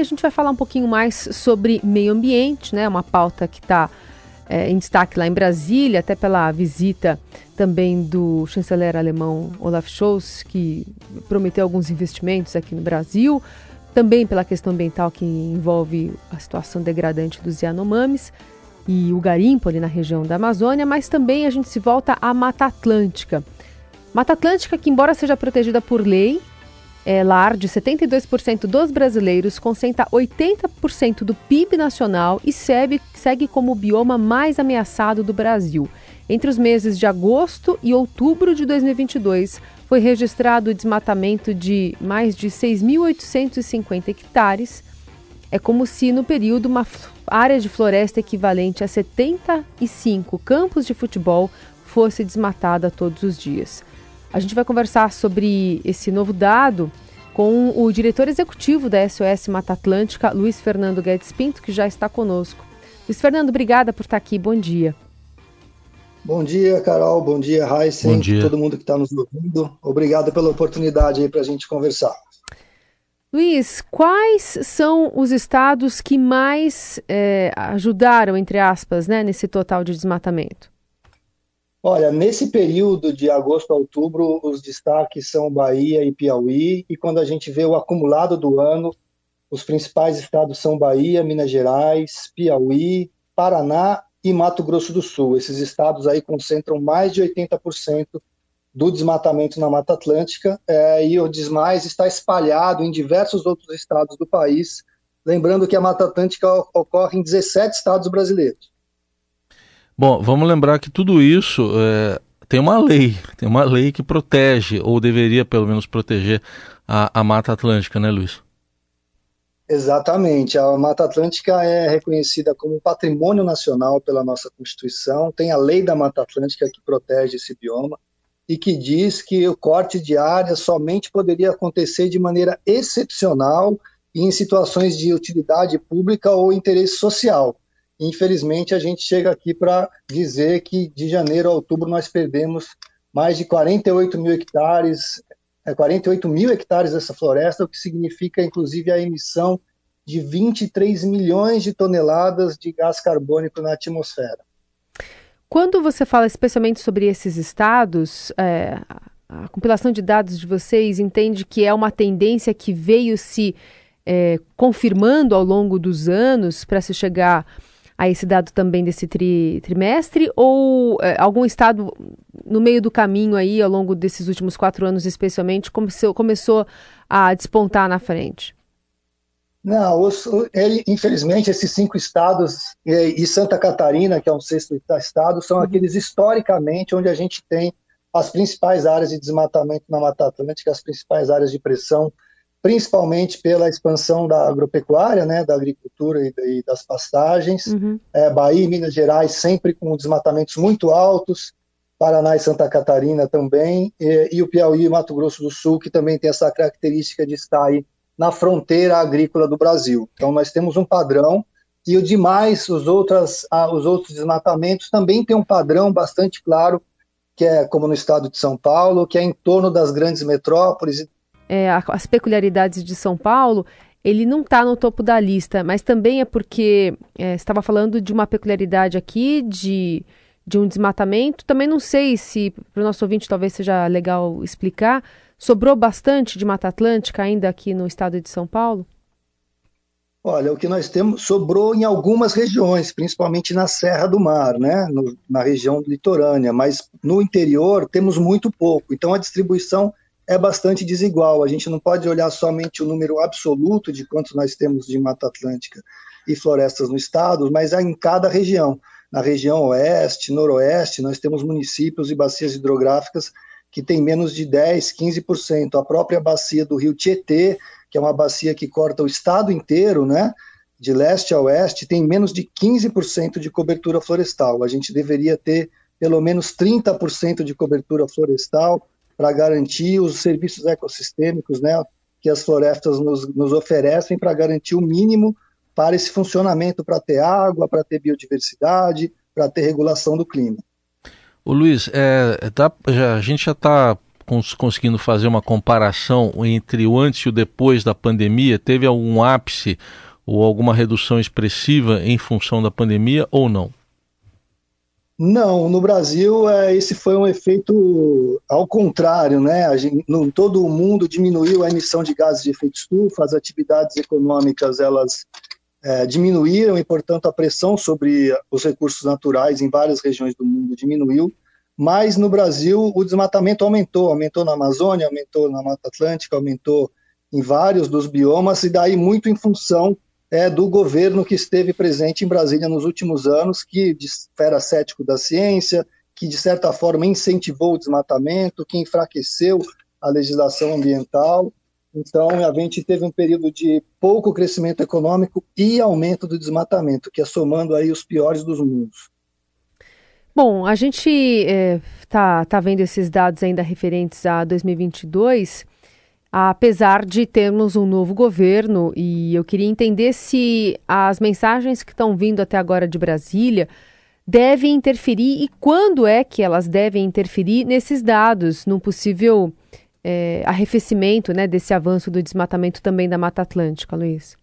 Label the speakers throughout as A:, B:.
A: A gente vai falar um pouquinho mais sobre meio ambiente, né? Uma pauta que está é, em destaque lá em Brasília, até pela visita também do chanceler alemão Olaf Scholz, que prometeu alguns investimentos aqui no Brasil, também pela questão ambiental que envolve a situação degradante dos Yanomamis e o garimpo ali na região da Amazônia, mas também a gente se volta à Mata Atlântica. Mata Atlântica que, embora seja protegida por lei, é lar de 72% dos brasileiros, concentra 80% do PIB nacional e segue, segue como o bioma mais ameaçado do Brasil. Entre os meses de agosto e outubro de 2022, foi registrado o desmatamento de mais de 6.850 hectares. É como se, no período, uma área de floresta equivalente a 75 campos de futebol fosse desmatada todos os dias. A gente vai conversar sobre esse novo dado com o diretor executivo da SOS Mata Atlântica, Luiz Fernando Guedes Pinto, que já está conosco. Luiz Fernando, obrigada por estar aqui. Bom dia.
B: Bom dia, Carol. Bom dia, Heisen. Bom dia. Todo mundo que está nos ouvindo. Obrigado pela oportunidade aí para a gente conversar.
A: Luiz, quais são os estados que mais é, ajudaram, entre aspas, né, nesse total de desmatamento?
B: Olha, nesse período de agosto a outubro, os destaques são Bahia e Piauí, e quando a gente vê o acumulado do ano, os principais estados são Bahia, Minas Gerais, Piauí, Paraná e Mato Grosso do Sul. Esses estados aí concentram mais de 80% do desmatamento na Mata Atlântica, é, e o desmais está espalhado em diversos outros estados do país. Lembrando que a Mata Atlântica ocorre em 17 estados brasileiros.
C: Bom, vamos lembrar que tudo isso é, tem uma lei, tem uma lei que protege, ou deveria pelo menos proteger, a, a Mata Atlântica, né, Luiz?
B: Exatamente. A Mata Atlântica é reconhecida como patrimônio nacional pela nossa Constituição. Tem a lei da Mata Atlântica que protege esse bioma e que diz que o corte de áreas somente poderia acontecer de maneira excepcional e em situações de utilidade pública ou interesse social. Infelizmente, a gente chega aqui para dizer que de janeiro a outubro nós perdemos mais de 48 mil hectares, 48 é, mil hectares dessa floresta, o que significa, inclusive, a emissão de 23 milhões de toneladas de gás carbônico na atmosfera.
A: Quando você fala especialmente sobre esses estados, é, a compilação de dados de vocês entende que é uma tendência que veio se é, confirmando ao longo dos anos para se chegar a esse dado também desse tri, trimestre ou é, algum estado no meio do caminho aí, ao longo desses últimos quatro anos especialmente, começou, começou a despontar na frente?
B: Não, os, ele, infelizmente, esses cinco estados e, e, Santa Catarina, que é um sexto estado, são uhum. aqueles historicamente onde a gente tem as principais áreas de desmatamento na Mata Atlântica, as principais áreas de pressão principalmente pela expansão da agropecuária, né, da agricultura e, e das pastagens. Uhum. É, Bahia e Minas Gerais sempre com desmatamentos muito altos, Paraná e Santa Catarina também, e, e, o Piauí e Mato Grosso do Sul, que também tem essa característica de estar aí na fronteira agrícola do Brasil. Então nós temos um padrão e o demais, os, outras, ah, os outros desmatamentos também tem um padrão bastante claro, que é como no estado de São Paulo, que é em torno das grandes metrópoles
A: é, as peculiaridades de São Paulo, ele não está no topo da lista, mas também é porque é, estava falando de uma peculiaridade aqui, de, de um desmatamento. Também não sei se, para o nosso ouvinte, talvez seja legal explicar, sobrou bastante de Mata Atlântica ainda aqui no estado de São Paulo?
B: Olha, o que nós temos sobrou em algumas regiões, principalmente na Serra do Mar, né, no, na região litorânea, mas no interior temos muito pouco. Então a distribuição é bastante desigual. A gente não pode olhar somente o número absoluto de quantos nós temos de Mata Atlântica e florestas no estado, mas em cada região. Na região oeste, noroeste, nós temos municípios e bacias hidrográficas que têm menos de 10, 15%. A própria bacia do rio Tietê, que é uma bacia que corta o estado inteiro, né? De leste a oeste, tem menos de 15% de cobertura florestal. A gente deveria ter pelo menos 30% de cobertura florestal para garantir os serviços ecossistêmicos né, que as florestas nos, nos oferecem para garantir o mínimo para esse funcionamento, para ter água, para ter biodiversidade, para ter regulação do clima.
C: O Luiz, é, tá, já, a gente já está cons conseguindo fazer uma comparação entre o antes e o depois da pandemia? Teve algum ápice ou alguma redução expressiva em função da pandemia ou não?
B: Não, no Brasil é, esse foi um efeito ao contrário, né? Gente, no, todo o mundo diminuiu a emissão de gases de efeito estufa, as atividades econômicas elas é, diminuíram e, portanto, a pressão sobre os recursos naturais em várias regiões do mundo diminuiu. Mas no Brasil o desmatamento aumentou, aumentou na Amazônia, aumentou na Mata Atlântica, aumentou em vários dos biomas e daí muito em função é, do governo que esteve presente em Brasília nos últimos anos, que era cético da ciência, que de certa forma incentivou o desmatamento, que enfraqueceu a legislação ambiental. Então, a gente teve um período de pouco crescimento econômico e aumento do desmatamento, que é somando aí os piores dos mundos.
A: Bom, a gente está é, tá, tá vendo esses dados ainda referentes a 2022 apesar de termos um novo governo, e eu queria entender se as mensagens que estão vindo até agora de Brasília devem interferir e quando é que elas devem interferir nesses dados, num possível é, arrefecimento né, desse avanço do desmatamento também da Mata Atlântica, Luiz?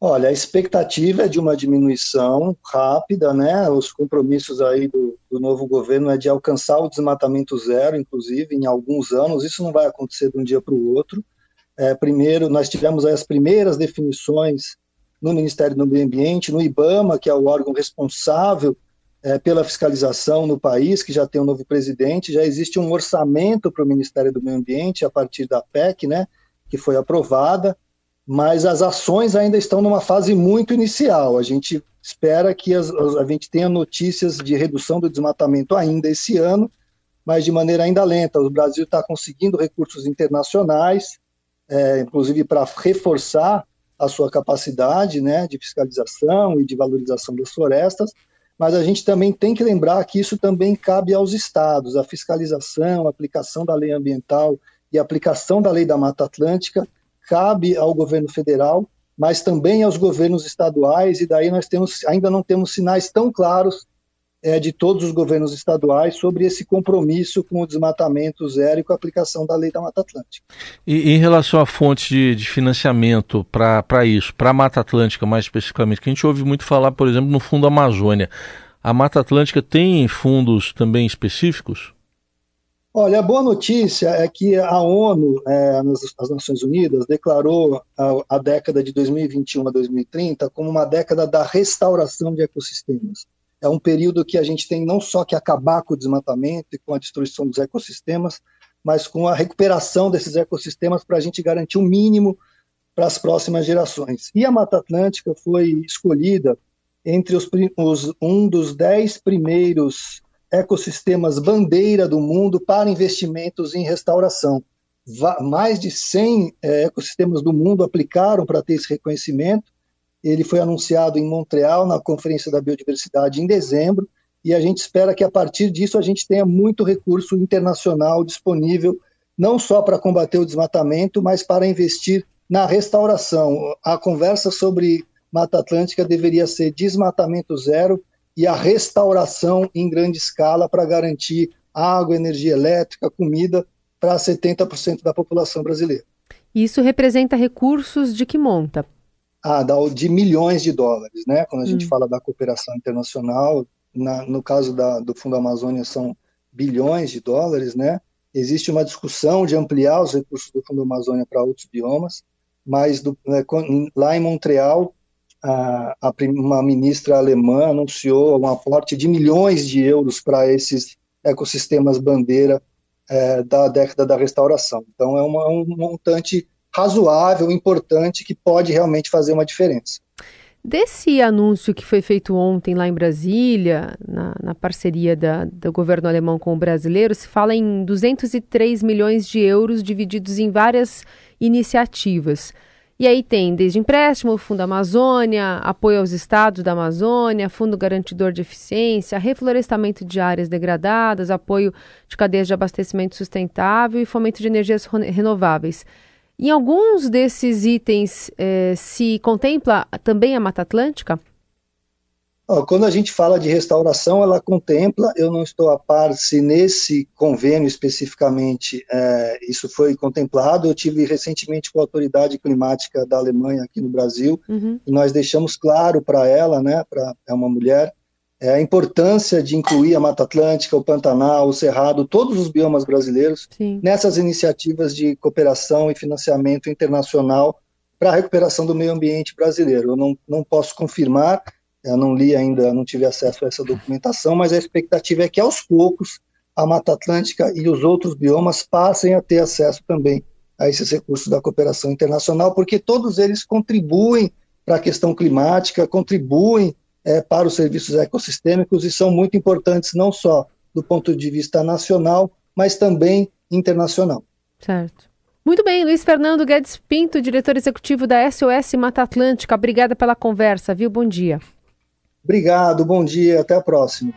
B: Olha, a expectativa é de uma diminuição rápida, né? Os compromissos aí do, do, novo governo é de alcançar o desmatamento zero, inclusive, em alguns anos. Isso não vai acontecer de um dia para o outro. É, primeiro, nós tivemos as primeiras definições no Ministério do Meio Ambiente, no IBAMA, que é o órgão responsável é, pela fiscalização no país, que já tem um novo presidente, já existe um orçamento para o Ministério do Meio Ambiente a partir da PEC, né? Que foi aprovada mas as ações ainda estão numa fase muito inicial. A gente espera que as, a gente tenha notícias de redução do desmatamento ainda esse ano, mas de maneira ainda lenta. O Brasil está conseguindo recursos internacionais, é, inclusive para reforçar a sua capacidade né, de fiscalização e de valorização das florestas, mas a gente também tem que lembrar que isso também cabe aos estados, a fiscalização, a aplicação da lei ambiental e a aplicação da lei da Mata Atlântica cabe ao governo federal, mas também aos governos estaduais, e daí nós temos, ainda não temos sinais tão claros é, de todos os governos estaduais sobre esse compromisso com o desmatamento zero e com a aplicação da lei da Mata Atlântica.
C: E em relação a fontes de, de financiamento para isso, para a Mata Atlântica mais especificamente, que a gente ouve muito falar, por exemplo, no Fundo Amazônia, a Mata Atlântica tem fundos também específicos?
B: Olha, a boa notícia é que a ONU, é, as Nações Unidas, declarou a, a, década de 2021 a 2030 como uma década da restauração de ecossistemas. É um período que a gente tem não só que acabar com o desmatamento e com a destruição dos ecossistemas, mas com a recuperação desses ecossistemas para a gente garantir o um mínimo para as próximas gerações. E a Mata Atlântica foi escolhida entre os, os um dos dez primeiros ecossistemas bandeira do mundo para investimentos em restauração. mais de 100 é, ecossistemas do mundo aplicaram para ter esse reconhecimento. Ele foi anunciado em Montreal, na Conferência da Biodiversidade, em dezembro, e a gente espera que a partir disso a gente tenha muito recurso internacional disponível, não só para combater o desmatamento, mas para investir na restauração. A conversa sobre Mata Atlântica deveria ser desmatamento zero e a restauração em grande escala para garantir água, energia elétrica, comida para 70% da população brasileira.
A: Isso representa recursos de que monta?
B: Ah, de milhões de dólares, né? Quando a gente hum. fala da cooperação internacional, na, no caso da, do Fundo Amazônia são bilhões de dólares, né? Existe uma discussão de ampliar os recursos do Fundo Amazônia para outros biomas, mas do, né, lá em Montreal a, a, uma ministra alemã anunciou um aporte de milhões de euros para esses ecossistemas bandeira é, da década da restauração. Então, é uma, um montante razoável, importante, que pode realmente fazer uma diferença.
A: Desse anúncio que foi feito ontem lá em Brasília, na, na parceria da, do governo alemão com o brasileiro, se fala em 203 milhões de euros divididos em várias iniciativas. E aí tem desde empréstimo, Fundo Amazônia, apoio aos estados da Amazônia, Fundo Garantidor de Eficiência, reflorestamento de áreas degradadas, apoio de cadeias de abastecimento sustentável e fomento de energias renováveis. Em alguns desses itens eh, se contempla também a Mata Atlântica?
B: Quando a gente fala de restauração, ela contempla, eu não estou a par se nesse convênio especificamente é, isso foi contemplado. Eu tive recentemente com a autoridade climática da Alemanha aqui no Brasil, uhum. e nós deixamos claro para ela, né, para é uma mulher, é, a importância de incluir a Mata Atlântica, o Pantanal, o Cerrado, todos os biomas brasileiros Sim. nessas iniciativas de cooperação e financiamento internacional para a recuperação do meio ambiente brasileiro. Eu não, não posso confirmar eu não li ainda, não tive acesso a essa documentação, mas a expectativa é que aos poucos a Mata Atlântica e os outros biomas passem a ter acesso também a esses recursos da cooperação internacional, porque todos eles contribuem para a questão climática, contribuem é, para os serviços ecossistêmicos e são muito importantes não só do ponto de vista nacional, mas também internacional.
A: Certo. Muito bem, Luiz Fernando Guedes Pinto, diretor executivo da SOS Mata Atlântica. Obrigada pela conversa, viu? Bom dia.
B: Obrigado, bom dia, até a próxima.